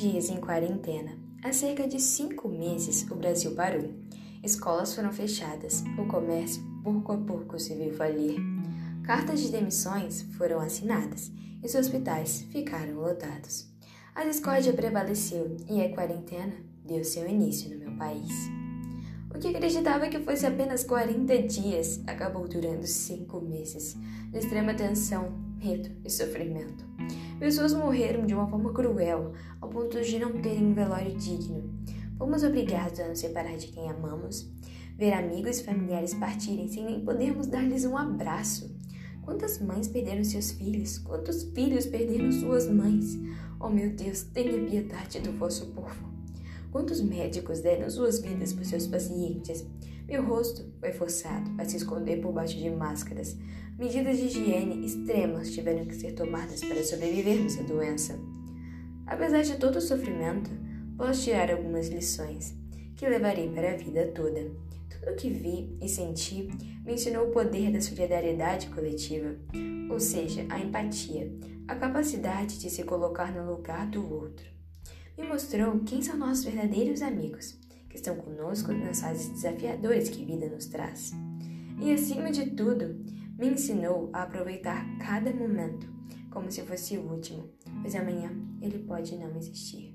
dias em quarentena. Há cerca de cinco meses o Brasil parou. Escolas foram fechadas, o comércio pouco a pouco se viu falir. Cartas de demissões foram assinadas e os hospitais ficaram lotados. A discórdia prevaleceu e a quarentena deu seu início no meu país. O que acreditava que fosse apenas 40 dias acabou durando cinco meses de extrema tensão, medo e sofrimento. Pessoas morreram de uma forma cruel, ao ponto de não terem um velório digno. Fomos obrigados a nos separar de quem amamos, ver amigos e familiares partirem sem nem podermos dar-lhes um abraço. Quantas mães perderam seus filhos? Quantos filhos perderam suas mães? Oh meu Deus, tenha piedade do vosso povo. Quantos médicos deram suas vidas por seus pacientes? Meu rosto foi forçado a se esconder por baixo de máscaras. Medidas de higiene extremas tiveram que ser tomadas para sobrevivermos à doença. Apesar de todo o sofrimento, posso tirar algumas lições que levarei para a vida toda. Tudo o que vi e senti me ensinou o poder da solidariedade coletiva, ou seja, a empatia, a capacidade de se colocar no lugar do outro me mostrou quem são nossos verdadeiros amigos, que estão conosco nas fases desafiadoras que a vida nos traz. E acima de tudo, me ensinou a aproveitar cada momento como se fosse o último, pois amanhã ele pode não existir.